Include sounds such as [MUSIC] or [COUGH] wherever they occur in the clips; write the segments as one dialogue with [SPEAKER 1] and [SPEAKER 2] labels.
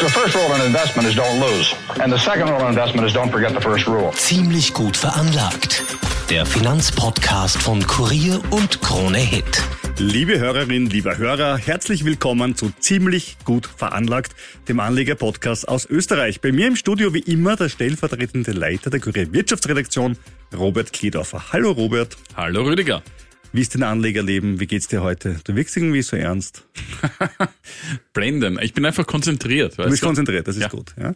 [SPEAKER 1] The first rule in investment is don't lose. And the second rule in investment is don't forget the first rule.
[SPEAKER 2] Ziemlich gut veranlagt. Der Finanzpodcast von Kurier und Krone Hit.
[SPEAKER 3] Liebe Hörerinnen, lieber Hörer, herzlich willkommen zu Ziemlich gut veranlagt, dem Anleger-Podcast aus Österreich. Bei mir im Studio wie immer der stellvertretende Leiter der Kurier Wirtschaftsredaktion, Robert Kledorfer. Hallo Robert.
[SPEAKER 4] Hallo Rüdiger.
[SPEAKER 3] Wie ist dein Anlegerleben? Wie geht's dir heute? Du wirkst irgendwie so ernst. [LAUGHS]
[SPEAKER 4] Blenden. Ich bin einfach konzentriert.
[SPEAKER 3] Du bist
[SPEAKER 4] du?
[SPEAKER 3] konzentriert, das ist ja. gut. Ja.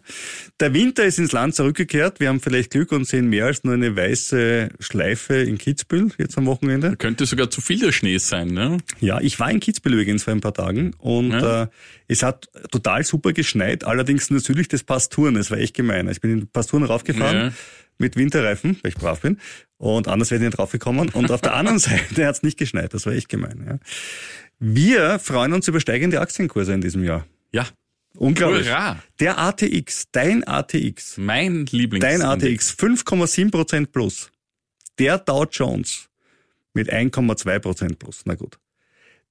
[SPEAKER 3] Der Winter ist ins Land zurückgekehrt. Wir haben vielleicht Glück und sehen mehr als nur eine weiße Schleife in Kitzbühel jetzt am Wochenende.
[SPEAKER 4] Könnte sogar zu viel der Schnee sein, ne?
[SPEAKER 3] Ja, ich war in Kitzbühel übrigens vor ein paar Tagen und ja. äh, es hat total super geschneit, allerdings nur südlich des Pasturen. Das war echt gemein. Ich bin in Pasturen raufgefahren. Mit Winterreifen, weil ich brav bin. Und anders wäre ich nicht draufgekommen. Und auf der anderen [LAUGHS] Seite hat es nicht geschneit. Das war echt gemein. Ja. Wir freuen uns über steigende Aktienkurse in diesem Jahr.
[SPEAKER 4] Ja.
[SPEAKER 3] Unglaublich. Hurra. Der ATX, dein ATX.
[SPEAKER 4] Mein Lieblings.
[SPEAKER 3] Dein ATX, 5,7 Prozent plus. Der Dow Jones mit 1,2 Prozent plus. Na gut.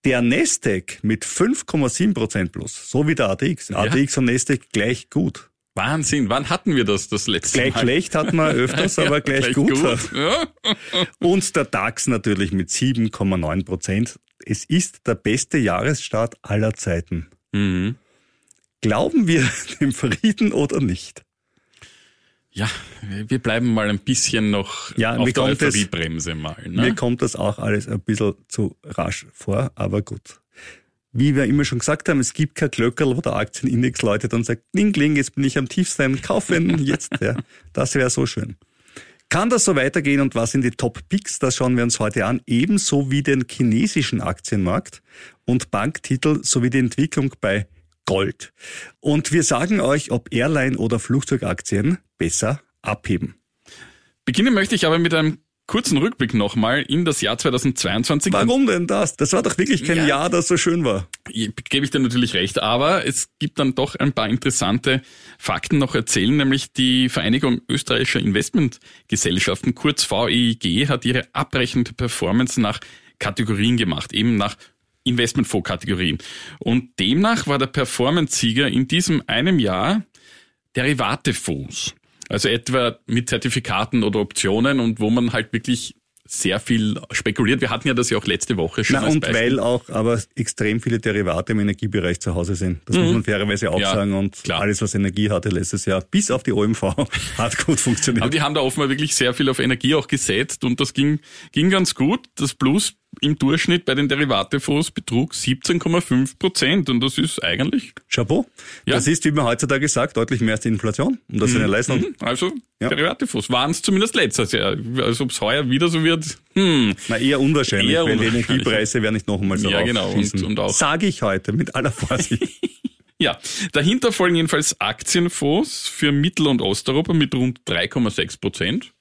[SPEAKER 3] Der Nasdaq mit 5,7 Prozent plus. So wie der ATX. Ja. ATX und Nasdaq gleich gut.
[SPEAKER 4] Wahnsinn, wann hatten wir das das letzte
[SPEAKER 3] gleich Mal? Gleich schlecht hatten wir öfters, [LAUGHS] aber gleich, gleich, gut. gut. Ja. Und der DAX natürlich mit 7,9 Prozent. Es ist der beste Jahresstart aller Zeiten. Mhm. Glauben wir [LAUGHS] dem Frieden oder nicht?
[SPEAKER 4] Ja, wir bleiben mal ein bisschen noch
[SPEAKER 3] ja,
[SPEAKER 4] auf
[SPEAKER 3] der
[SPEAKER 4] Euphoriebremse mal. Ne?
[SPEAKER 3] Mir kommt das auch alles ein bisschen zu rasch vor, aber gut wie wir immer schon gesagt haben, es gibt kein Glöckerl, wo der Aktienindex läutet und sagt, kling, kling, jetzt bin ich am tiefsten, kaufen jetzt. Ja, das wäre so schön. Kann das so weitergehen und was sind die Top-Picks? Das schauen wir uns heute an, ebenso wie den chinesischen Aktienmarkt und Banktitel sowie die Entwicklung bei Gold. Und wir sagen euch, ob Airline- oder Flugzeugaktien besser abheben.
[SPEAKER 4] Beginnen möchte ich aber mit einem kurzen Rückblick nochmal in das Jahr 2022.
[SPEAKER 3] Warum denn das? Das war doch wirklich kein ja, Jahr, das so schön war.
[SPEAKER 4] Gebe ich dir natürlich recht, aber es gibt dann doch ein paar interessante Fakten noch erzählen, nämlich die Vereinigung österreichischer Investmentgesellschaften, kurz VEIG, hat ihre abrechnende Performance nach Kategorien gemacht, eben nach Investmentfondskategorien. Und demnach war der Performance-Sieger in diesem einem Jahr Derivatefonds. Also etwa mit Zertifikaten oder Optionen und wo man halt wirklich sehr viel spekuliert. Wir hatten ja das ja auch letzte Woche schon.
[SPEAKER 3] Na, und Beispiel. weil auch aber extrem viele Derivate im Energiebereich zu Hause sind. Das mhm. muss man fairerweise auch ja, sagen. Und klar. alles, was Energie hatte letztes Jahr, bis auf die OMV, [LAUGHS] hat gut funktioniert.
[SPEAKER 4] Aber die haben da offenbar wirklich sehr viel auf Energie auch gesetzt und das ging, ging ganz gut. Das Plus im Durchschnitt bei den Derivatefonds betrug 17,5 Prozent und das ist eigentlich
[SPEAKER 3] Chapeau. Ja. Das ist, wie man heutzutage sagt, deutlich mehr als die Inflation und das mhm. ist eine Leistung.
[SPEAKER 4] Mhm. Also ja. Derivatefonds waren es zumindest letztes Jahr. Also ob es heuer wieder so wird, hm.
[SPEAKER 3] Na, eher unwahrscheinlich, eher weil unwahrscheinlich. die Energiepreise werden nicht noch einmal so
[SPEAKER 4] Ja, genau. Und, und auch.
[SPEAKER 3] Sage ich heute mit aller Vorsicht. [LAUGHS]
[SPEAKER 4] ja, dahinter folgen jedenfalls Aktienfonds für Mittel- und Osteuropa mit rund 3,6 Prozent.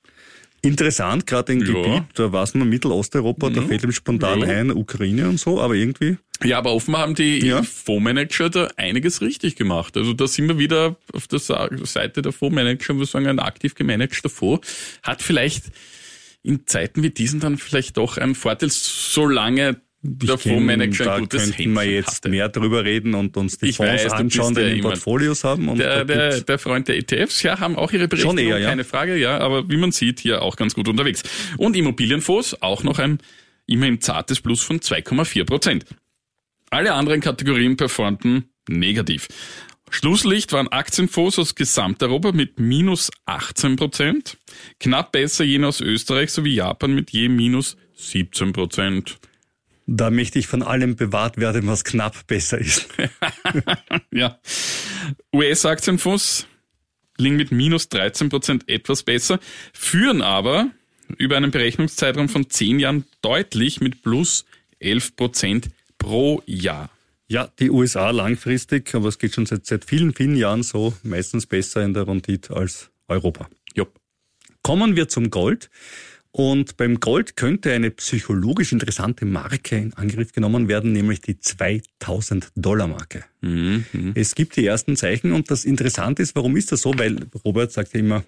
[SPEAKER 3] Interessant, gerade im ja. Gebiet, da weiß man Mittelosteuropa, mhm. da fällt ihm spontan ja. ein, Ukraine und so, aber irgendwie.
[SPEAKER 4] Ja, aber offenbar haben die ja. Fondsmanager da einiges richtig gemacht. Also da sind wir wieder auf der Seite der Fondsmanager, wir sagen, ein aktiv gemanagter Fonds hat vielleicht in Zeiten wie diesen dann vielleicht doch einen Vorteil, solange der Fondsmanager
[SPEAKER 3] ein gutes könnten wir jetzt hatte. mehr drüber reden und uns die ich Fonds weiß, anschauen, die in Portfolios haben. Und
[SPEAKER 4] der, der, der Freund der ETFs, ja, haben auch ihre Berechtigung, eher, ja. keine Frage, ja, aber wie man sieht, hier auch ganz gut unterwegs. Und Immobilienfonds, auch noch ein immerhin zartes Plus von 2,4 Prozent. Alle anderen Kategorien performten negativ. Schlusslicht waren Aktienfonds aus Gesamteuropa mit minus 18 Prozent, knapp besser jene aus Österreich sowie Japan mit je minus 17 Prozent.
[SPEAKER 3] Da möchte ich von allem bewahrt werden, was knapp besser ist. [LAUGHS]
[SPEAKER 4] ja. US-Aktienfonds liegen mit minus 13 Prozent etwas besser, führen aber über einen Berechnungszeitraum von 10 Jahren deutlich mit plus 11 Prozent pro Jahr.
[SPEAKER 3] Ja, die USA langfristig, aber es geht schon seit, seit vielen, vielen Jahren so, meistens besser in der Rendite als Europa.
[SPEAKER 4] Jupp.
[SPEAKER 3] Kommen wir zum Gold. Und beim Gold könnte eine psychologisch interessante Marke in Angriff genommen werden, nämlich die 2000 Dollar Marke.
[SPEAKER 4] Mhm, mhm.
[SPEAKER 3] Es gibt die ersten Zeichen und das Interessante ist, warum ist das so? Weil Robert sagt ja immer,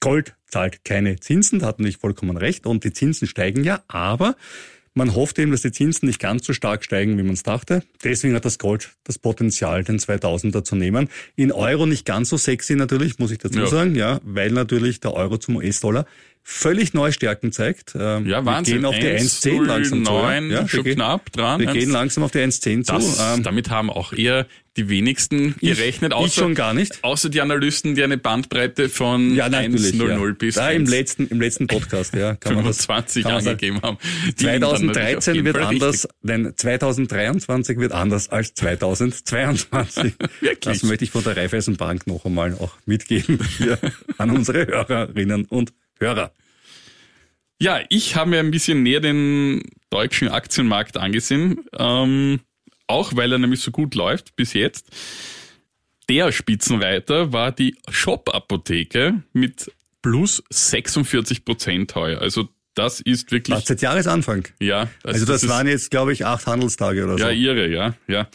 [SPEAKER 3] Gold zahlt keine Zinsen, da hat natürlich vollkommen recht und die Zinsen steigen ja, aber man hofft eben, dass die Zinsen nicht ganz so stark steigen, wie man es dachte. Deswegen hat das Gold das Potenzial, den 2000er zu nehmen. In Euro nicht ganz so sexy natürlich, muss ich dazu
[SPEAKER 4] Ja.
[SPEAKER 3] sagen, ja, weil natürlich der Euro zum US-Dollar völlig neue Stärken zeigt. Ähm,
[SPEAKER 4] Ja, Wahnsinn.
[SPEAKER 3] Wir gehen auf die 1,10 langsam zu.
[SPEAKER 4] 1,09,
[SPEAKER 3] Ja, wir
[SPEAKER 4] schon
[SPEAKER 3] gehen,
[SPEAKER 4] knapp dran.
[SPEAKER 3] wir
[SPEAKER 4] Eins-
[SPEAKER 3] gehen langsam auf die 1,10 zu. Ähm,
[SPEAKER 4] damit haben auch eher die wenigsten gerechnet.
[SPEAKER 3] ich schon gar nicht.
[SPEAKER 4] Außer die Analysten, die eine Bandbreite von
[SPEAKER 3] ja, natürlich.
[SPEAKER 4] 1,00
[SPEAKER 3] ja.
[SPEAKER 4] bis
[SPEAKER 3] da im
[SPEAKER 4] 1,25
[SPEAKER 3] letzten, im letzten Podcast, ja, kann man das,
[SPEAKER 4] 25
[SPEAKER 3] kann
[SPEAKER 4] angegeben haben. Die liegen dann natürlich auf
[SPEAKER 3] 2013
[SPEAKER 4] jeden
[SPEAKER 3] wird anders,
[SPEAKER 4] richtig.
[SPEAKER 3] nein, 2023 wird anders als 2022. [LAUGHS]
[SPEAKER 4] Wirklich?
[SPEAKER 3] Das möchte ich von der Raiffeisenbank noch einmal auch mitgeben hier [LAUGHS] an unsere Hörerinnen und Hörer.
[SPEAKER 4] Ja, ich habe mir ein bisschen näher den deutschen Aktienmarkt angesehen, ähm, auch weil er nämlich so gut läuft bis jetzt. Der Spitzenreiter war die Shop-Apotheke mit plus 46 Prozent heuer. Also das ist wirklich,
[SPEAKER 3] Was seit Jahresanfang.
[SPEAKER 4] ja.
[SPEAKER 3] Also das,
[SPEAKER 4] ist-
[SPEAKER 3] waren jetzt, glaube ich, acht Handelstage oder so.
[SPEAKER 4] Ja, irre, ja, ja.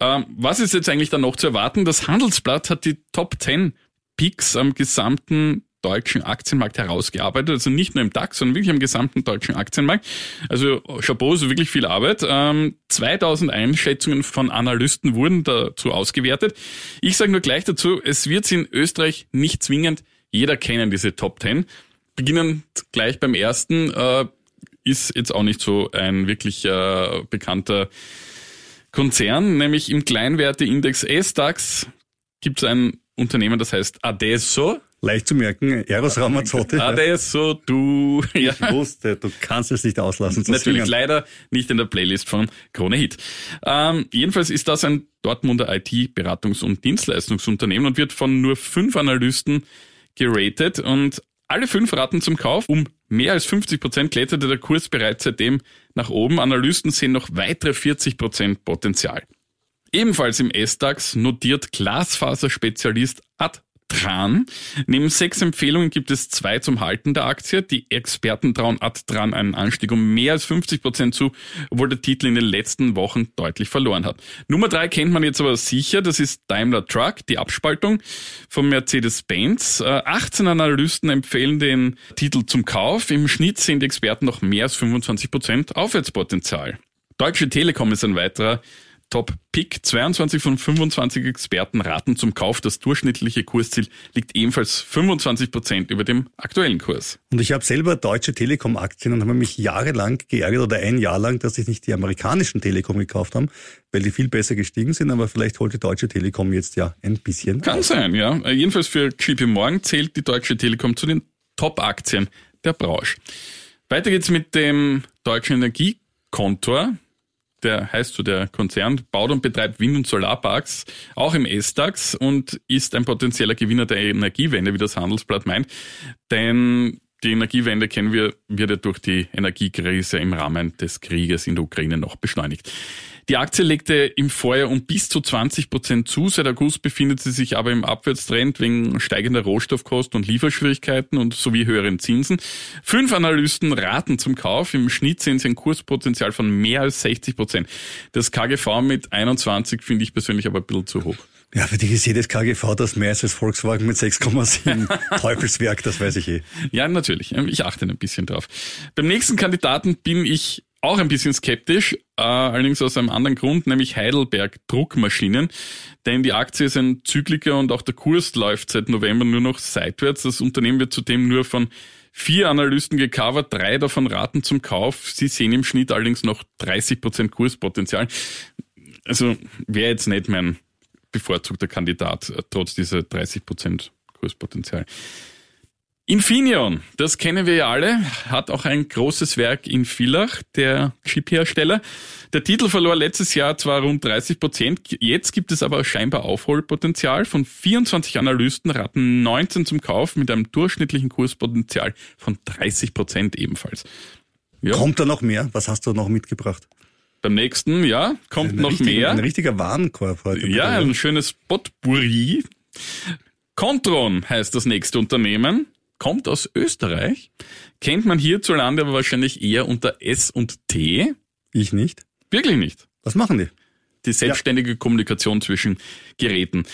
[SPEAKER 4] Ähm, was ist jetzt eigentlich dann noch zu erwarten? Das Handelsblatt hat die Top 10 Picks am gesamten deutschen Aktienmarkt herausgearbeitet, also nicht nur im DAX, sondern wirklich am gesamten deutschen Aktienmarkt. Also Chapeau, so wirklich viel Arbeit. Ähm, 2000 Einschätzungen von Analysten wurden dazu ausgewertet. Ich sage nur gleich dazu, es wird in Österreich nicht zwingend jeder kennen, diese Top 10. Beginnen gleich beim ersten, äh, ist jetzt auch nicht so ein wirklich äh, bekannter Konzern, nämlich im Kleinwerteindex S-DAX gibt es ein Unternehmen, das heißt Adesso.
[SPEAKER 3] Leicht zu merken, Eros Ramazzotti.
[SPEAKER 4] Adesso, du. Ja.
[SPEAKER 3] Ich wusste, du kannst es nicht auslassen
[SPEAKER 4] Natürlich
[SPEAKER 3] singen.
[SPEAKER 4] leider nicht in der Playlist von Krone Hit. Ähm, jedenfalls ist das ein Dortmunder IT-Beratungs- und Dienstleistungsunternehmen und wird von nur fünf Analysten geratet und alle fünf raten zum Kauf. Um mehr als 50 Prozent kletterte der Kurs bereits seitdem nach oben. Analysten sehen noch weitere 40 Prozent Potenzial. Ebenfalls im S-DAX notiert Glasfaserspezialist Adtran. Neben sechs Empfehlungen gibt es zwei zum Halten der Aktie. Die Experten trauen Adtran einen Anstieg um mehr als 50 Prozent zu, obwohl der Titel in den letzten Wochen deutlich verloren hat. Nummer drei kennt man jetzt aber sicher, das ist Daimler Truck, die Abspaltung von Mercedes-Benz. Äh, 18 Analysten empfehlen den Titel zum Kauf. Im Schnitt sehen die Experten noch mehr als 25 Prozent Aufwärtspotenzial. Deutsche Telekom ist ein weiterer Top-Pick. 22 von 25 Experten raten zum Kauf. Das durchschnittliche Kursziel liegt ebenfalls 25 Prozent über dem aktuellen Kurs.
[SPEAKER 3] Und ich habe selber deutsche Telekom-Aktien und habe mich jahrelang geärgert oder ein Jahr lang, dass ich nicht die amerikanischen Telekom gekauft habe, weil die viel besser gestiegen sind. Aber vielleicht holt die deutsche Telekom jetzt ja ein bisschen.
[SPEAKER 4] Kann sein, ja. Äh, Jedenfalls für JP Morgan zählt die Deutsche Telekom zu den Top-Aktien der Branche. Weiter geht's mit dem deutschen Energiekontor. Der heißt so der Konzern, baut und betreibt Wind- und Solarparks, auch im S-DAX und ist ein potenzieller Gewinner der Energiewende, wie das Handelsblatt meint. Denn die Energiewende kennen wir, wird ja durch die Energiekrise im Rahmen des Krieges in der Ukraine noch beschleunigt. Die Aktie legte im Vorjahr um bis zu 20 Prozent zu. Seit August befindet sie sich aber im Abwärtstrend wegen steigender Rohstoffkosten und Lieferschwierigkeiten und sowie höheren Zinsen. Fünf Analysten raten zum Kauf. Im Schnitt sehen sie ein Kurspotenzial von mehr als 60 Prozent. Das KGV mit 21 finde ich persönlich aber ein bisschen zu hoch.
[SPEAKER 3] Ja, für dich ist jedes KGV das mehr als das Volkswagen mit 6,7 [LAUGHS] Teufelswerk, das weiß ich eh.
[SPEAKER 4] Ja, natürlich. Ich achte ein bisschen drauf. Beim nächsten Kandidaten bin ich auch ein bisschen skeptisch, äh, allerdings aus einem anderen Grund, nämlich Heidelberg Druckmaschinen. Denn die Aktie ist ein Zykliker und auch der Kurs läuft seit November nur noch seitwärts. Das Unternehmen wird zudem nur von vier Analysten gecovert, drei davon raten zum Kauf. Sie sehen im Schnitt allerdings noch 30 Prozent Kurspotenzial. Also wäre jetzt nicht mein bevorzugter Kandidat, äh, trotz dieser 30 Prozent Kurspotenzial. Infineon, das kennen wir ja alle, hat auch ein großes Werk in Villach, der Chiphersteller. Der Titel verlor letztes Jahr zwar rund 30 Prozent, jetzt gibt es aber scheinbar Aufholpotenzial. Von 24 Analysten raten 19 zum Kauf mit einem durchschnittlichen Kurspotenzial von 30 Prozent ebenfalls. Ja.
[SPEAKER 3] Kommt da noch mehr? Was hast du noch mitgebracht?
[SPEAKER 4] Beim nächsten, ja, kommt
[SPEAKER 3] Ein
[SPEAKER 4] noch
[SPEAKER 3] richtiger-
[SPEAKER 4] mehr.
[SPEAKER 3] Ein richtiger Warenkorb heute.
[SPEAKER 4] Ja, ein schönes Potpourri. Contron heißt das nächste Unternehmen. Kommt aus Österreich. Kennt man hierzulande aber wahrscheinlich eher unter S und T.
[SPEAKER 3] Ich nicht.
[SPEAKER 4] Wirklich nicht.
[SPEAKER 3] Was machen die?
[SPEAKER 4] Die selbstständige Kommunikation zwischen Geräten.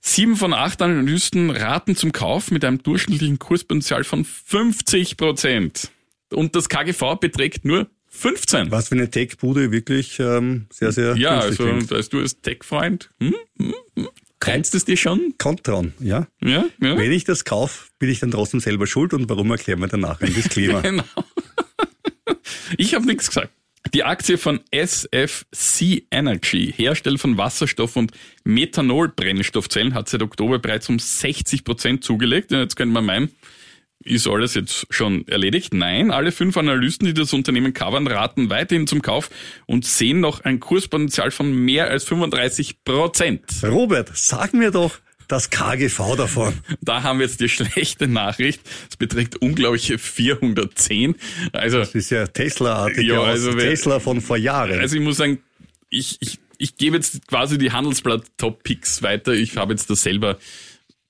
[SPEAKER 4] Sieben von acht Analysten raten zum Kauf mit einem durchschnittlichen Kurspotenzial von 50 Prozent. Und das KGV beträgt nur 15.
[SPEAKER 3] Was für eine Tech-Bude wirklich ähm, sehr, sehr
[SPEAKER 4] Ja, also
[SPEAKER 3] klingt.
[SPEAKER 4] da ist du als Tech-Freund. Hm? Hm? Hm? Reizt es dir schon?
[SPEAKER 3] Contron, ja.
[SPEAKER 4] Ja, ja.
[SPEAKER 3] Wenn ich das kaufe, bin ich dann trotzdem selber schuld und warum erklären wir danach ein Disclaimer. [LAUGHS]
[SPEAKER 4] Genau. Ich habe nichts gesagt. Die Aktie von SFC Energy, Hersteller von Wasserstoff- und Methanol-Brennstoffzellen, hat seit Oktober bereits um 60 Prozent zugelegt. Jetzt könnte man meinen, ist alles jetzt schon erledigt? Nein, alle fünf Analysten, die das Unternehmen covern, raten weiterhin zum Kauf und sehen noch ein Kurspotenzial von mehr als 35 Prozent.
[SPEAKER 3] Robert, sag mir doch das KGV davon.
[SPEAKER 4] Da haben wir jetzt die [LAUGHS] schlechte Nachricht. Es beträgt unglaubliche 410. Also
[SPEAKER 3] Das ist ja Tesla-artig
[SPEAKER 4] Ja, also
[SPEAKER 3] Tesla von vor Jahren.
[SPEAKER 4] Also ich muss sagen, ich, ich, ich gebe jetzt quasi die Handelsblatt Top Picks weiter. Ich habe jetzt das selber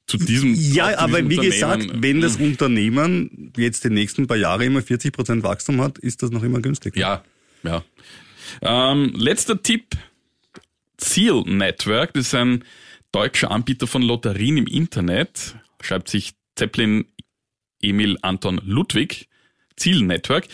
[SPEAKER 4] zu diesem
[SPEAKER 3] ja,
[SPEAKER 4] zu
[SPEAKER 3] aber
[SPEAKER 4] diesem
[SPEAKER 3] wie gesagt, wenn das Unternehmen jetzt die nächsten paar Jahre immer 40 Prozent Wachstum hat, ist das noch immer günstig.
[SPEAKER 4] Ja, ja. Ähm, letzter Tipp. Seal Network, das ist ein deutscher Anbieter von Lotterien im Internet. Schreibt sich Zeppelin Emil Anton Ludwig. Ziel Network.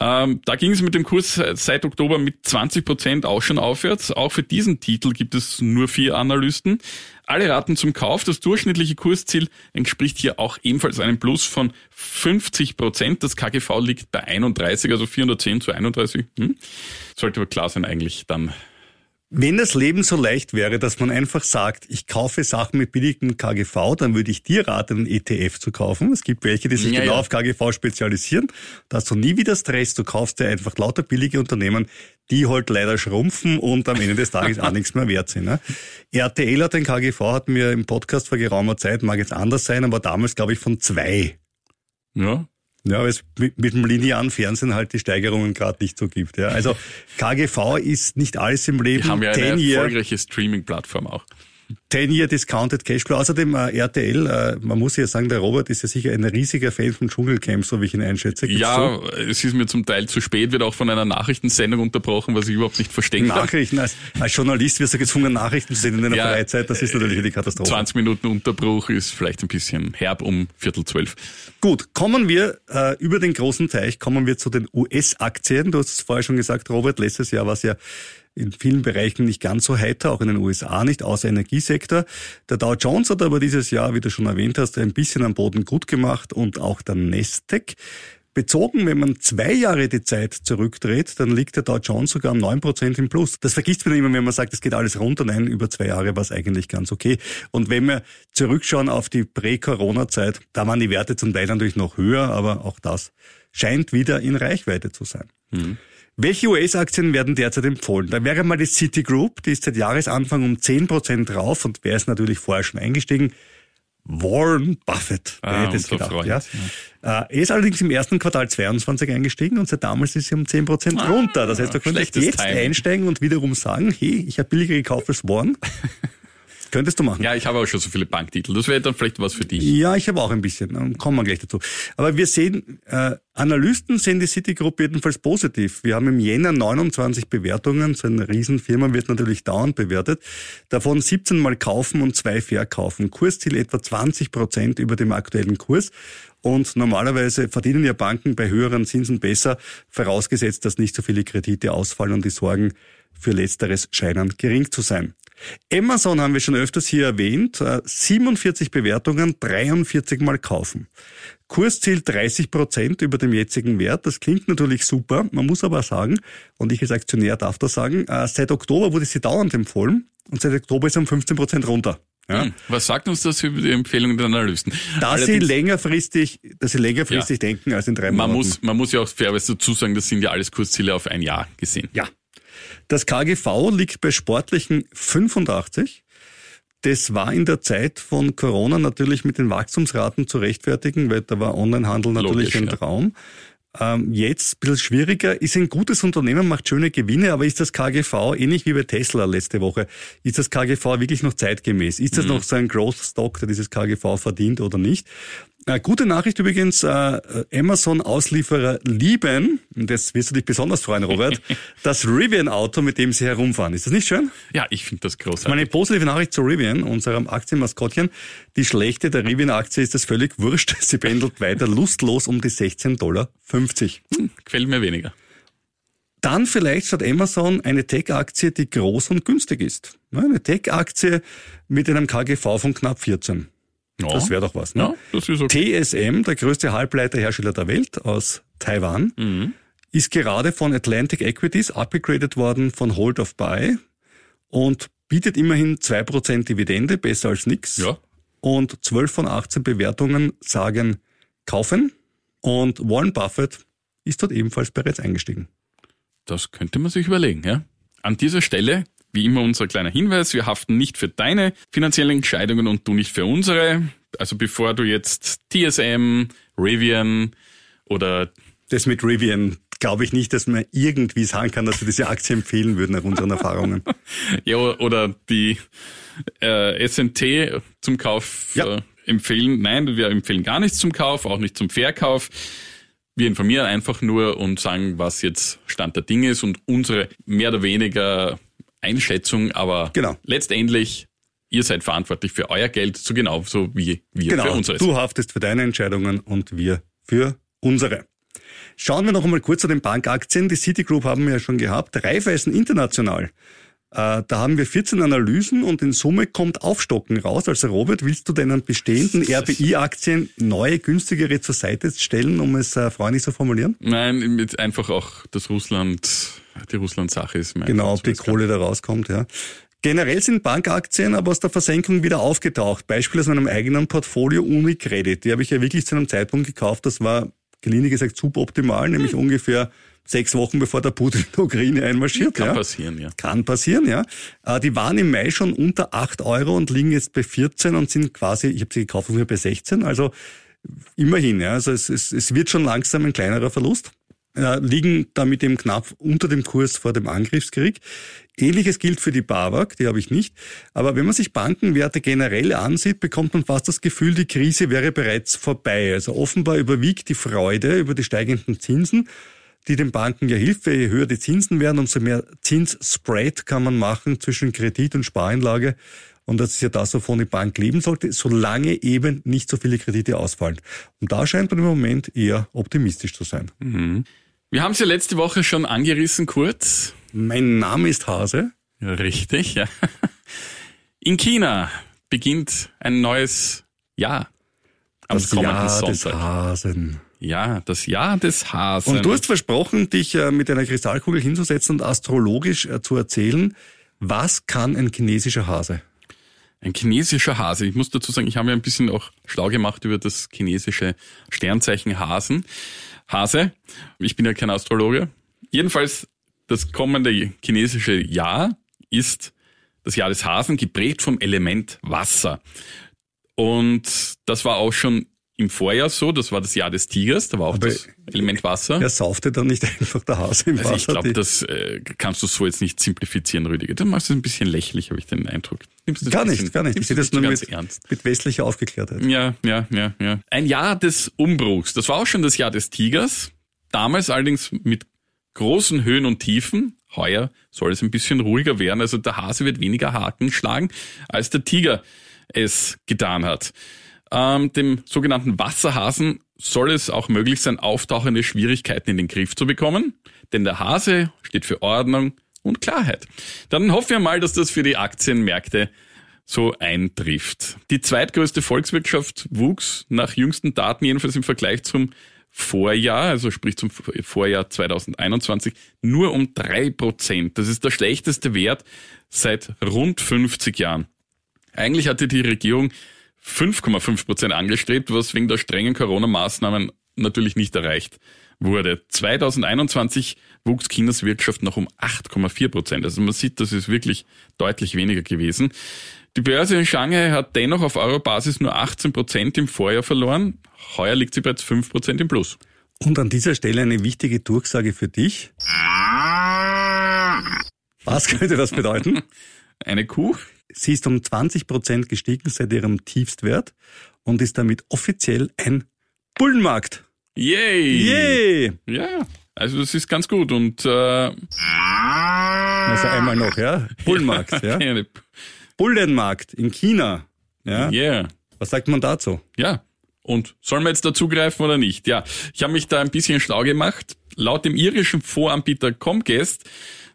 [SPEAKER 4] Ähm, da ging es mit dem Kurs seit Oktober mit 20 Prozent auch schon aufwärts. Auch für diesen Titel gibt es nur vier Analysten. Alle raten zum Kauf. Das durchschnittliche Kursziel entspricht hier auch ebenfalls einem Plus von 50 Prozent. Das KGV liegt bei 31, also 410 zu 31. Hm? Sollte aber klar sein eigentlich dann.
[SPEAKER 3] Wenn das Leben so leicht wäre, dass man einfach sagt, ich kaufe Sachen mit billigem KGV, dann würde ich dir raten, einen ETF zu kaufen. Es gibt welche, die sich
[SPEAKER 4] Ja,
[SPEAKER 3] genau
[SPEAKER 4] ja.
[SPEAKER 3] auf KGV spezialisieren. Da hast du nie wieder Stress. Du kaufst dir einfach lauter billige Unternehmen, die halt leider schrumpfen und am Ende des Tages auch nichts mehr wert sind. Ne? RTL hat den KGV, hatten wir im Podcast vor geraumer Zeit, mag jetzt anders sein, aber damals glaube ich von zwei.
[SPEAKER 4] Ja,
[SPEAKER 3] Ja, weil es mit, mit dem linearen Fernsehen halt die Steigerungen gerade nicht so gibt. Ja. Also [LAUGHS] KGV ist nicht alles im Leben.
[SPEAKER 4] wir haben ja eine
[SPEAKER 3] 10 Year,
[SPEAKER 4] erfolgreiche Streaming-Plattform auch.
[SPEAKER 3] 10 Year Discounted Cashflow. Außerdem äh, RTL, äh, man muss ja sagen, der Robert ist ja sicher ein riesiger Fan von Dschungelcamp, so wie ich ihn einschätze. Gibt's
[SPEAKER 4] Ja,
[SPEAKER 3] so?
[SPEAKER 4] es ist mir zum Teil zu spät, wird auch von einer Nachrichtensendung unterbrochen, was ich überhaupt nicht verstehen kann.
[SPEAKER 3] Nachrichten. Als, als Journalist wirst du gezwungen, Nachrichten zu sehen in deiner
[SPEAKER 4] Ja,
[SPEAKER 3] Freizeit. Das ist natürlich eine Katastrophe.
[SPEAKER 4] 20 Minuten Unterbruch ist vielleicht ein bisschen herb um Viertel zwölf.
[SPEAKER 3] Gut, kommen wir äh, über den großen Teich, kommen wir zu den US-Aktien. Du hast es vorher schon gesagt, Robert, letztes Jahr war es ja in vielen Bereichen nicht ganz so heiter, auch in den USA nicht, außer Energiesektor. Der Dow Jones hat aber dieses Jahr, wie du schon erwähnt hast, ein bisschen am Boden gut gemacht und auch der Nasdaq. Bezogen, wenn man zwei Jahre die Zeit zurückdreht, dann liegt der Dow Jones sogar um 9% im Plus. Das vergisst man immer, wenn man sagt, es geht alles runter. Nein, über zwei Jahre war es eigentlich ganz okay. Und wenn wir zurückschauen auf die Prä-Corona-Zeit, da waren die Werte zum Teil natürlich noch höher, aber auch das scheint wieder in Reichweite zu sein. Welche US-Aktien werden derzeit empfohlen? Da wäre mal die Citigroup, die ist seit Jahresanfang um 10% drauf und wer ist natürlich vorher schon eingestiegen? Warren Buffett. Wer
[SPEAKER 4] Ah,
[SPEAKER 3] hätte es gedacht,
[SPEAKER 4] Freund,
[SPEAKER 3] ja? Äh, Er ist allerdings im ersten Quartal 22 eingestiegen und seit damals ist sie um 10% runter. Das heißt, du könntest
[SPEAKER 4] schlechtes
[SPEAKER 3] jetzt
[SPEAKER 4] Timing.
[SPEAKER 3] einsteigen und wiederum sagen, hey, ich habe billiger gekauft als Warren. [LAUGHS] Könntest du machen.
[SPEAKER 4] Ja, ich habe auch schon so viele Banktitel. Das wäre dann vielleicht was für dich.
[SPEAKER 3] Ja, ich habe auch ein bisschen. Kommen wir gleich dazu. Aber wir sehen, äh, Analysten sehen die Citigroup jedenfalls positiv. Wir haben im Jänner 29 Bewertungen. So eine Riesenfirma wird natürlich dauernd bewertet. Davon 17 mal kaufen und zwei verkaufen. Kursziel etwa 20 Prozent über dem aktuellen Kurs. Und normalerweise verdienen ja Banken bei höheren Zinsen besser, vorausgesetzt, dass nicht so viele Kredite ausfallen und die Sorgen für Letzteres scheinen gering zu sein. Amazon haben wir schon öfters hier erwähnt. Äh, 47 Bewertungen, 43 mal kaufen. Kursziel 30 Prozent über dem jetzigen Wert. Das klingt natürlich super. Man muss aber sagen, und ich als Aktionär darf das sagen, äh, seit Oktober wurde sie dauernd empfohlen und seit Oktober ist sie um 15 Prozent runter. Ja.
[SPEAKER 4] Hm, Was sagt uns das über die Empfehlungen der Analysten?
[SPEAKER 3] Dass sie längerfristig, dass sie längerfristig denken als in drei
[SPEAKER 4] man
[SPEAKER 3] Monaten.
[SPEAKER 4] muss, man muss ja auch fairerweise dazu sagen, das sind ja alles Kursziele auf ein Jahr gesehen.
[SPEAKER 3] Ja. Das KGV liegt bei sportlichen 85. Das war in der Zeit von Corona natürlich mit den Wachstumsraten zu rechtfertigen, weil da war Onlinehandel natürlich
[SPEAKER 4] Logisch,
[SPEAKER 3] ein
[SPEAKER 4] ja.
[SPEAKER 3] Traum. Ähm, jetzt ein bisschen schwieriger, ist ein gutes Unternehmen, macht schöne Gewinne, aber ist das KGV, ähnlich wie bei Tesla letzte Woche, ist das KGV wirklich noch zeitgemäß? Ist das mhm. noch so ein Growth Stock, der dieses KGV verdient oder nicht? Äh, gute Nachricht übrigens, äh, Amazon-Auslieferer lieben, und das wirst du dich besonders freuen, Robert, [LAUGHS] das Rivian-Auto, mit dem sie herumfahren. Ist das nicht schön?
[SPEAKER 4] Ja, ich finde das großartig.
[SPEAKER 3] Meine positive Nachricht zu Rivian, unserem Aktienmaskottchen. Die schlechte der Rivian-Aktie ist das völlig wurscht. [LAUGHS] Sie pendelt weiter lustlos um die 16,50 Dollar. Hm,
[SPEAKER 4] gefällt mir weniger.
[SPEAKER 3] Dann vielleicht statt Amazon eine Tech-Aktie, die groß und günstig ist. Eine Tech-Aktie mit einem KGV von knapp 14. Ja. Das wäre doch was. Ne? Ja, okay. TSM, der größte Halbleiterhersteller der Welt aus Taiwan, mhm. ist gerade von Atlantic Equities abgegradet worden von Hold of Buy und bietet immerhin 2% Dividende, besser als nix. Ja. Und 12 von 18 Bewertungen sagen kaufen. Und Warren Buffett ist dort ebenfalls bereits eingestiegen.
[SPEAKER 4] Das könnte man sich überlegen, ja. An dieser Stelle wie immer unser kleiner Hinweis, wir haften nicht für deine finanziellen Entscheidungen und du nicht für unsere. Also bevor du jetzt TSM, Rivian oder...
[SPEAKER 3] Das mit Rivian glaube ich nicht, dass man irgendwie sagen kann, dass wir diese Aktie empfehlen würden nach unseren Erfahrungen. [LAUGHS]
[SPEAKER 4] ja, oder die äh, SNT zum Kauf ja. äh, empfehlen. Nein, wir empfehlen gar nichts zum Kauf, auch nicht zum Verkauf. Wir informieren einfach nur und sagen, was jetzt Stand der Dinge ist und unsere mehr oder weniger Einschätzung, aber genau. letztendlich ihr seid verantwortlich für euer Geld, so genauso wie wir genau. für unseres.
[SPEAKER 3] Du haftest für deine Entscheidungen und wir für unsere. Schauen wir noch einmal kurz zu den Bankaktien. Die Citigroup haben wir ja schon gehabt. Raiffeisen International. Äh, da haben wir 14 Analysen und in Summe kommt Aufstocken raus. Also Robert, willst du deinen bestehenden RBI-Aktien neue, günstigere zur Seite stellen, um es äh, freundlich zu formulieren?
[SPEAKER 4] Nein, einfach auch das Russland die Russland-Sache ist.
[SPEAKER 3] Genau, ob die Kohle da rauskommt, ja. Generell sind Bankaktien aber aus der Versenkung wieder aufgetaucht. Beispiel aus meinem eigenen Portfolio Unicredit. Die habe ich ja wirklich zu einem Zeitpunkt gekauft, das war, gelinde gesagt, suboptimal, nämlich hm. ungefähr sechs Wochen bevor der Putin in die Ukraine einmarschiert.
[SPEAKER 4] Kann
[SPEAKER 3] ja.
[SPEAKER 4] passieren, ja.
[SPEAKER 3] Kann passieren, ja. Äh, die waren im Mai schon unter acht Euro und liegen jetzt bei 14 und sind quasi, ich habe sie gekauft, bei 16. Also immerhin, ja. Also es, es, es wird schon langsam ein kleinerer Verlust äh, liegen damit eben knapp unter dem Kurs vor dem Angriffskrieg. Ähnliches gilt für die BAWAG, die habe ich nicht. Aber wenn man sich Bankenwerte generell ansieht, bekommt man fast das Gefühl, die Krise wäre bereits vorbei. Also offenbar überwiegt die Freude über die steigenden Zinsen, die den Banken ja hilft. Je höher die Zinsen werden, umso mehr Zinsspread kann man machen zwischen Kredit und Spareinlage. Und das ist ja das, wovon die Bank leben sollte, solange eben nicht so viele Kredite ausfallen. Und da scheint man im Moment eher optimistisch zu sein.
[SPEAKER 4] Mhm. Wir haben es ja letzte Woche schon angerissen, kurz.
[SPEAKER 3] Mein Name ist Hase.
[SPEAKER 4] Ja, richtig, ja. In China beginnt ein neues Jahr.
[SPEAKER 3] Am das Jahr Sonntag. des Hasen.
[SPEAKER 4] Ja, das Jahr des Hasen.
[SPEAKER 3] Und du hast versprochen, dich äh, mit einer Kristallkugel hinzusetzen und astrologisch äh, zu erzählen, was kann ein chinesischer Hase?
[SPEAKER 4] Ein chinesischer Hase. Ich muss dazu sagen, ich habe mir ein bisschen auch schlau gemacht über das chinesische Sternzeichen Hasen. Hase. Ich bin ja kein Astrologe. Jedenfalls, das kommende chinesische Jahr ist das Jahr des Hasen, geprägt vom Element Wasser. Und das war auch schon im Vorjahr so, das war das Jahr des Tigers, da war auch Aber das Element Wasser.
[SPEAKER 3] Er saufte dann nicht [LAUGHS] einfach der Hase im
[SPEAKER 4] also
[SPEAKER 3] Wasser.
[SPEAKER 4] Ich glaube, das äh, kannst du so jetzt nicht simplifizieren, Rüdiger. Du machst es ein bisschen lächerlich, habe ich den Eindruck.
[SPEAKER 3] gar bisschen, nicht, gar nicht. Ich sehe das nur mit, ernst. mit westlicher Aufgeklärtheit.
[SPEAKER 4] Ja, ja, ja, ja. Ein Jahr des Umbruchs. Das war auch schon das Jahr des Tigers. Damals allerdings mit großen Höhen und Tiefen. Heuer soll es ein bisschen ruhiger werden. Also der Hase wird weniger Haken schlagen, als der Tiger es getan hat. Ähm, dem sogenannten Wasserhasen soll es auch möglich sein, auftauchende Schwierigkeiten in den Griff zu bekommen, denn der Hase steht für Ordnung und Klarheit. Dann hoffen wir mal, dass das für die Aktienmärkte so eintrifft. Die zweitgrößte Volkswirtschaft wuchs nach jüngsten Daten jedenfalls im Vergleich zum Vorjahr, also sprich zum Vorjahr 2021, nur um drei Prozent. Das ist der schlechteste Wert seit rund 50 Jahren. Eigentlich hatte die Regierung 5,5 Prozent angestrebt, was wegen der strengen Corona-Maßnahmen natürlich nicht erreicht wurde. 2021 wuchs Chinas Wirtschaft noch um 8,4 Prozent. Also man sieht, das ist wirklich deutlich weniger gewesen. Die Börse in Shanghai hat dennoch auf Eurobasis nur 18 Prozent im Vorjahr verloren. Heuer liegt sie bereits 5 Prozent im Plus.
[SPEAKER 3] Und an dieser Stelle eine wichtige Durchsage für dich. Was könnte das bedeuten? [LAUGHS]
[SPEAKER 4] Eine Kuh?
[SPEAKER 3] Sie ist um 20 Prozent gestiegen seit ihrem Tiefstwert und ist damit offiziell ein Bullenmarkt.
[SPEAKER 4] Yay!
[SPEAKER 3] Yay!
[SPEAKER 4] Ja, also das ist ganz gut und äh,
[SPEAKER 3] Also einmal noch, ja? [LAUGHS] Bullenmarkt, ja? Bullenmarkt in China. Ja?
[SPEAKER 4] yeah.
[SPEAKER 3] Was sagt man dazu?
[SPEAKER 4] Ja. Und sollen wir jetzt dazugreifen oder nicht? Ja, ich habe mich da ein bisschen schlau gemacht. Laut dem irischen Voranbieter Comcast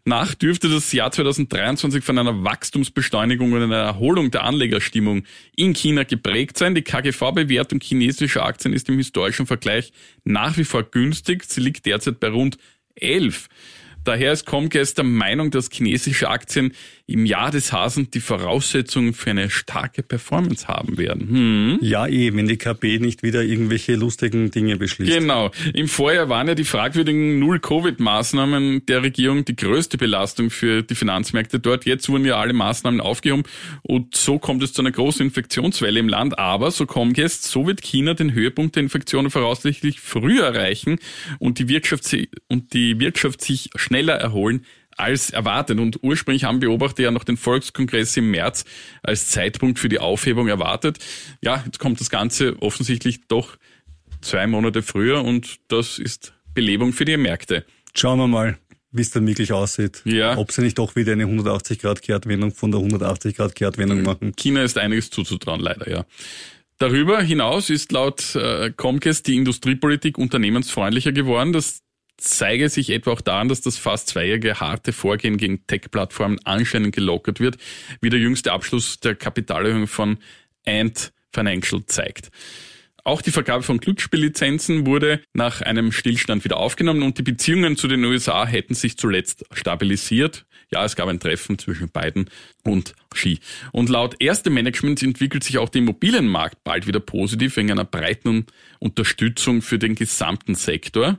[SPEAKER 4] nach dürfte das Jahr 2023 von einer Wachstumsbeschleunigung und einer Erholung der Anlegerstimmung in China geprägt sein. Die KGV-Bewertung chinesischer Aktien ist im historischen Vergleich nach wie vor günstig. Sie liegt derzeit bei rund 11. Daher ist Comcast der Meinung, dass chinesische Aktien im Jahr des Hasen die Voraussetzungen für eine starke Performance haben werden. Hm?
[SPEAKER 3] Ja, eh, wenn die KP nicht wieder irgendwelche lustigen Dinge beschließt.
[SPEAKER 4] Genau. Im Vorjahr waren ja die fragwürdigen Null-Covid-Maßnahmen der Regierung die größte Belastung für die Finanzmärkte dort. Jetzt wurden ja alle Maßnahmen aufgehoben und so kommt es zu einer großen Infektionswelle im Land. Aber so kommt jetzt, so wird China den Höhepunkt der Infektionen voraussichtlich früher erreichen und die Wirtschaft, und die Wirtschaft sich schneller erholen als erwartet. Und ursprünglich haben Beobachter ja noch den Volkskongress im März als Zeitpunkt für die Aufhebung erwartet. Ja, jetzt kommt das Ganze offensichtlich doch zwei Monate früher und das ist Belebung für die Märkte.
[SPEAKER 3] Schauen wir mal, wie es dann wirklich aussieht.
[SPEAKER 4] Ja.
[SPEAKER 3] Ob sie nicht doch wieder eine 180-Grad-Kehrtwendung von der 180-Grad-Kehrtwendung machen.
[SPEAKER 4] China ist einiges zuzutrauen, leider, ja. Darüber hinaus ist laut äh, Comcast die Industriepolitik unternehmensfreundlicher geworden. Das zeige sich etwa auch daran, dass das fast zweijährige harte Vorgehen gegen Tech-Plattformen anscheinend gelockert wird, wie der jüngste Abschluss der Kapitalerhöhung von Ant Financial zeigt. Auch die Vergabe von Glücksspiellizenzen wurde nach einem Stillstand wieder aufgenommen und die Beziehungen zu den USA hätten sich zuletzt stabilisiert. Ja, es gab ein Treffen zwischen Biden und Xi. Und laut erstem Management entwickelt sich auch der Immobilienmarkt bald wieder positiv wegen einer breiten Unterstützung für den gesamten Sektor.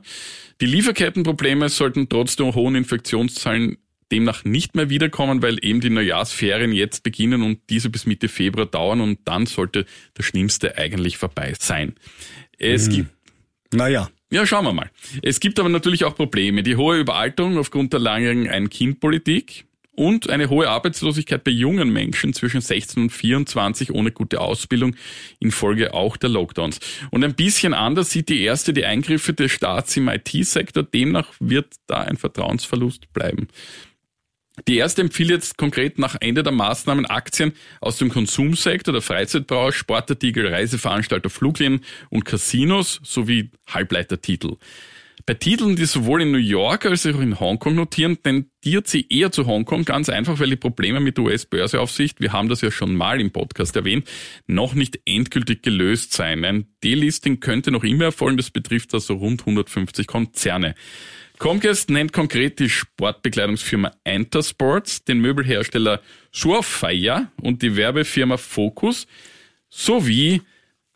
[SPEAKER 4] Die Lieferkettenprobleme sollten trotz der hohen Infektionszahlen demnach nicht mehr wiederkommen, weil eben die Neujahrsferien jetzt beginnen und diese bis Mitte Februar dauern und dann sollte das Schlimmste eigentlich vorbei sein. Es gibt
[SPEAKER 3] Naja,
[SPEAKER 4] ja, schauen wir mal. Es gibt aber natürlich auch Probleme. Die hohe Überalterung aufgrund der langjährigen Ein-Kind-Politik und eine hohe Arbeitslosigkeit bei jungen Menschen zwischen 16 und 24 ohne gute Ausbildung infolge auch der Lockdowns. Und ein bisschen anders sieht die erste die Eingriffe des Staats im IT-Sektor. Demnach wird da ein Vertrauensverlust bleiben. Die erste empfiehlt jetzt konkret nach Ende der Maßnahmen Aktien aus dem Konsumsektor, der Freizeitbranche, Sportartikel, Reiseveranstalter, Fluglinien und Casinos sowie Halbleitertitel. Bei Titeln, die sowohl in New York als auch in Hongkong notieren, tendiert sie eher zu Hongkong, ganz einfach, weil die Probleme mit US-Börseaufsicht, wir haben das ja schon mal im Podcast erwähnt, noch nicht endgültig gelöst sein. Ein Delisting könnte noch immer erfolgen, das betrifft also rund 150 Konzerne. Comcast nennt konkret die Sportbekleidungsfirma Entersports, den Möbelhersteller Surefire und die Werbefirma Focus sowie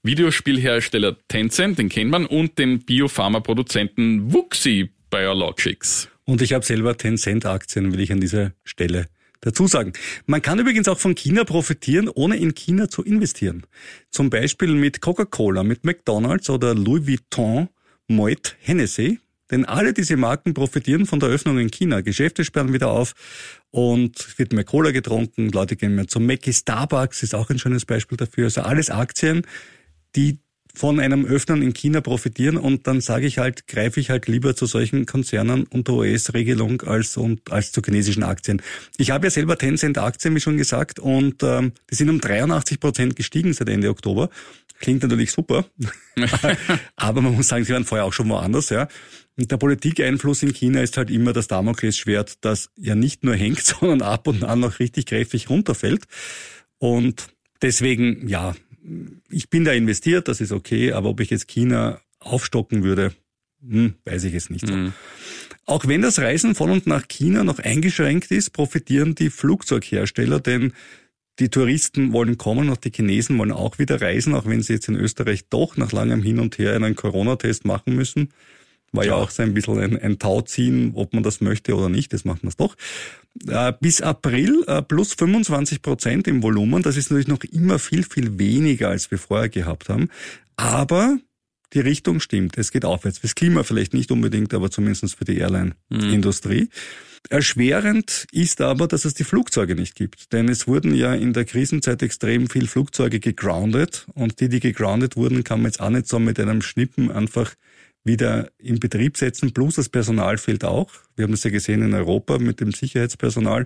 [SPEAKER 4] Videospielhersteller Tencent, den kennt man, und den Biopharmaproduzenten Wuxi Biologics.
[SPEAKER 3] Und ich habe selber Tencent-Aktien, will ich an dieser Stelle dazu sagen. Man kann übrigens auch von China profitieren, ohne in China zu investieren. Zum Beispiel mit Coca-Cola, mit McDonald's oder Louis Vuitton, Moet, Hennessy. Denn alle diese Marken profitieren von der Öffnung in China. Geschäfte sperren wieder auf und es wird mehr Cola getrunken, Leute gehen mehr zum Mackie. Starbucks ist auch ein schönes Beispiel dafür. Also alles Aktien, die von einem Öffnen in China profitieren und dann sage ich halt, greife ich halt lieber zu solchen Konzernen unter US-Regelung als, und, als zu chinesischen Aktien. Ich habe ja selber Tencent-Aktien, wie schon gesagt, und ähm, die sind um 83 Prozent gestiegen seit Ende Oktober. Klingt natürlich super, [LAUGHS] aber man muss sagen, sie waren vorher auch schon woanders. ja. Und der Politikeinfluss in China ist halt immer das Damoklesschwert, das ja nicht nur hängt, [LAUGHS] sondern ab und an noch richtig kräftig runterfällt. Und deswegen, ja, ich bin da investiert, das ist okay, aber ob ich jetzt China aufstocken würde, hm, weiß ich es nicht. So. Auch wenn das Reisen von und nach China noch eingeschränkt ist, profitieren die Flugzeughersteller, denn die Touristen wollen kommen und die Chinesen wollen auch wieder reisen, auch wenn sie jetzt in Österreich doch nach langem Hin und Her einen Corona-Test machen müssen. War ja, auch so ein bisschen ein, ein Tauziehen, ob man das möchte oder nicht, das macht man es doch. Äh, bis April äh, plus 25 Prozent im Volumen, das ist natürlich noch immer viel, viel weniger, als wir vorher gehabt haben. Aber die Richtung stimmt. Es geht aufwärts. Fürs Klima vielleicht nicht unbedingt, aber zumindest für die Airline-Industrie. Mhm. Erschwerend ist aber, dass es die Flugzeuge nicht gibt. Denn es wurden ja in der Krisenzeit extrem viel Flugzeuge gegroundet und die, die gegroundet wurden, kann man jetzt auch nicht so mit einem Schnippen einfach wieder in Betrieb setzen, plus das Personal fehlt auch. Wir haben das ja gesehen in Europa mit dem Sicherheitspersonal.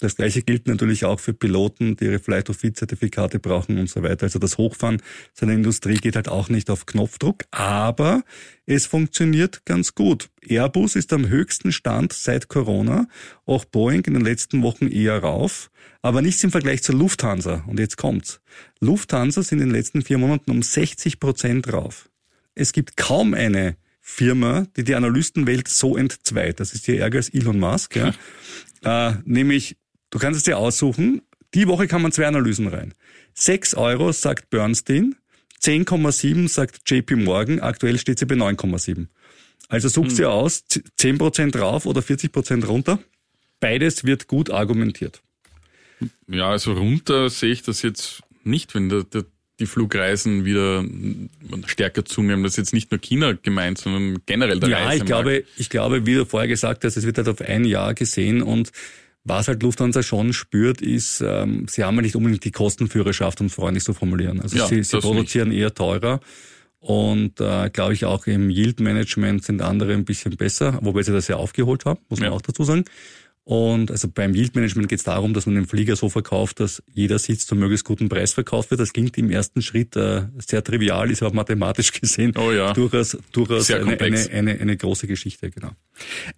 [SPEAKER 3] Das gleiche gilt natürlich auch für Piloten, die ihre Flight of Fit Zertifikate brauchen und so weiter. Also das Hochfahren seiner Industrie geht halt auch nicht auf Knopfdruck, aber es funktioniert ganz gut. Airbus ist am höchsten Stand seit Corona, auch Boeing in den letzten Wochen eher rauf, aber nichts im Vergleich zur Lufthansa. Und jetzt kommt's. Lufthansa sind in den letzten vier Monaten um 60 Prozent rauf. Es gibt kaum eine Firma, die die Analystenwelt so entzweit. Das ist hier ärger als Elon Musk. Ja. [LAUGHS] äh, nämlich, du kannst es dir aussuchen, die Woche kann man zwei Analysen rein. 6 Euro sagt Bernstein, 10,7 sagt JP Morgan, aktuell steht sie bei 9,7. Also suchst hm. dir aus, 10% rauf oder 40% runter. Beides wird gut argumentiert.
[SPEAKER 4] Ja, also runter sehe ich das jetzt nicht, wenn der, der die Flugreisen wieder stärker zunehmen. Das ist jetzt nicht nur China gemeint, sondern generell der
[SPEAKER 3] Ja, ich glaube, ich glaube, wie du vorher gesagt hast, es wird halt auf ein Jahr gesehen und was halt Lufthansa schon spürt, ist, ähm, sie haben ja nicht unbedingt die Kostenführerschaft, um freundlich zu formulieren. Also ja, sie, sie produzieren nicht. eher teurer. Und äh, glaube ich auch im Yield Management sind andere ein bisschen besser, wobei sie das ja aufgeholt haben, muss man ja. auch dazu sagen. Und also beim Yield Management geht es darum, dass man den Flieger so verkauft, dass jeder Sitz zum möglichst guten Preis verkauft wird. Das klingt im ersten Schritt äh, sehr trivial, ist aber mathematisch [LAUGHS] gesehen
[SPEAKER 4] oh ja.
[SPEAKER 3] durchaus, durchaus eine, eine, eine, eine, große Geschichte. Genau.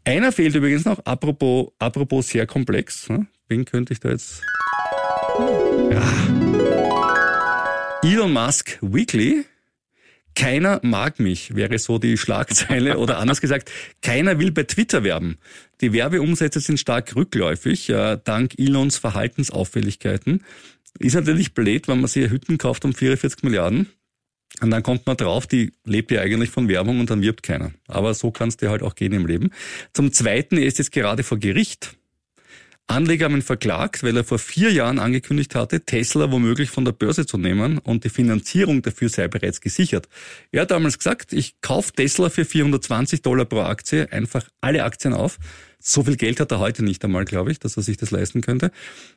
[SPEAKER 3] Einer fehlt übrigens noch, apropos, apropos sehr komplex. Ne? Wen könnte ich da jetzt... Ja. Elon Musk Weekly keiner mag mich, wäre so die Schlagzeile oder anders gesagt, keiner will bei Twitter werben. Die Werbeumsätze sind stark rückläufig, äh, dank Elons Verhaltensauffälligkeiten. Ist natürlich blöd, wenn man sich Hütten kauft um 44 Milliarden. Und dann kommt man drauf, die lebt ja eigentlich von Werbung und dann wirbt keiner. Aber so kann es dir halt auch gehen im Leben. Zum Zweiten, er ist jetzt gerade vor Gericht. Anleger haben ihn verklagt, weil er vor vier Jahren angekündigt hatte, Tesla womöglich von der Börse zu nehmen und die Finanzierung dafür sei bereits gesichert. Er hat damals gesagt, ich kaufe Tesla für 420 Dollar pro Aktie, einfach alle Aktien auf so viel Geld hat er heute nicht einmal, glaube ich, dass er sich das leisten könnte.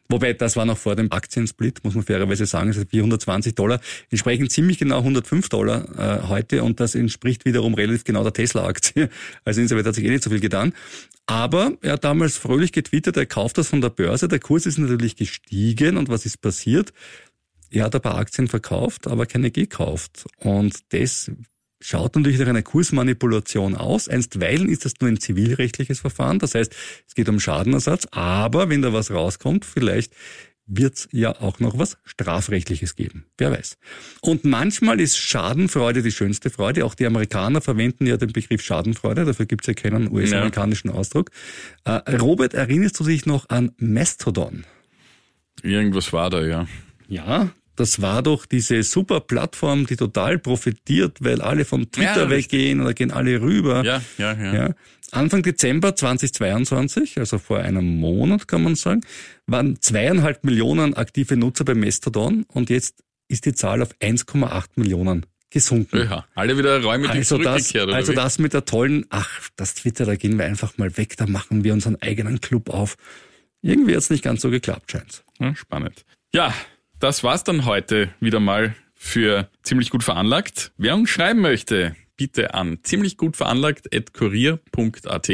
[SPEAKER 3] Wobei, das war noch vor dem Aktiensplit, muss man fairerweise sagen. Also 420 Dollar entsprechen ziemlich genau 105 Dollar äh, heute und das entspricht wiederum relativ genau der Tesla-Aktie. [LAUGHS] Also insoweit hat sich eh nicht so viel getan. Aber er hat damals fröhlich getwittert, er kauft das von der Börse. Der Kurs ist natürlich gestiegen und was ist passiert? Er hat ein paar Aktien verkauft, aber keine gekauft. Und das schaut natürlich nach einer Kursmanipulation aus. Einstweilen ist das nur ein zivilrechtliches Verfahren, das heißt, es geht um Schadenersatz, aber wenn da was rauskommt, vielleicht wird es ja auch noch was Strafrechtliches geben. Wer weiß. Und manchmal ist Schadenfreude die schönste Freude. Auch die Amerikaner verwenden ja den Begriff Schadenfreude. Dafür gibt es ja keinen US-amerikanischen Ausdruck. Äh, Robert, erinnerst du dich noch an Mastodon?
[SPEAKER 4] Irgendwas war da, ja.
[SPEAKER 3] Ja, das war doch diese super Plattform, die total profitiert, weil alle von Twitter ja, weggehen oder gehen alle rüber.
[SPEAKER 4] Ja, ja, ja, ja.
[SPEAKER 3] Anfang Dezember 2022, also vor einem Monat kann man sagen, waren zweieinhalb Millionen aktive Nutzer bei Mastodon und jetzt ist die Zahl auf 1,8 Millionen gesunken.
[SPEAKER 4] Ja, alle wieder räumlich
[SPEAKER 3] also das, Also das mit der tollen, ach, das Twitter, da gehen wir einfach mal weg, da machen wir unseren eigenen Club auf. Irgendwie hat es nicht ganz so geklappt, scheint's.
[SPEAKER 4] Ja, spannend. Ja, das war's dann heute wieder mal für ziemlich gut veranlagt. Wer uns schreiben möchte, bitte an ziemlich gut veranlagt.kurier.at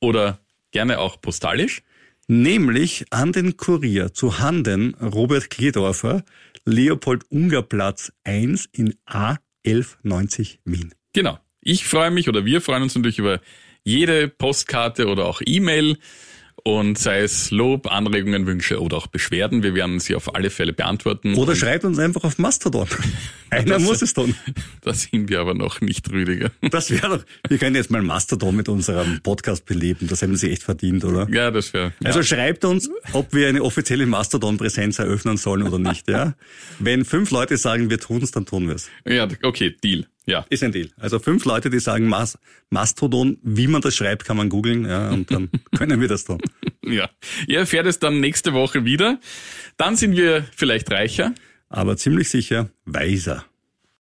[SPEAKER 4] oder gerne auch postalisch.
[SPEAKER 3] Nämlich an den Kurier zu Handen Robert Kledorfer, Leopold-Unger-Platz 1 in A1190 Wien.
[SPEAKER 4] Genau. Ich freue mich oder wir freuen uns natürlich über jede Postkarte oder auch E-Mail und sei es Lob, Anregungen, Wünsche oder auch Beschwerden, wir werden sie auf alle Fälle beantworten.
[SPEAKER 3] Oder schreibt uns einfach auf Mastodon. [LAUGHS] Einer das, muss es tun.
[SPEAKER 4] Da sind wir aber noch nicht, Rüdiger.
[SPEAKER 3] Das wäre doch, wir können jetzt mal Mastodon mit unserem Podcast beleben. Das hätten sie echt verdient, oder?
[SPEAKER 4] Ja, das wäre.
[SPEAKER 3] Ja. Also schreibt uns, ob wir eine offizielle Mastodon-Präsenz eröffnen sollen oder nicht, ja? Wenn fünf Leute sagen, wir tun es, dann tun wir es.
[SPEAKER 4] Ja, okay, Deal. Ja.
[SPEAKER 3] Ist ein Deal. Also fünf Leute, die sagen Mas Mastodon, wie man das schreibt, kann man googeln, ja, und dann [LAUGHS] können wir das tun.
[SPEAKER 4] Ja. Ihr erfährt es dann nächste Woche wieder. Dann sind wir vielleicht reicher.
[SPEAKER 3] Aber ziemlich sicher weiser.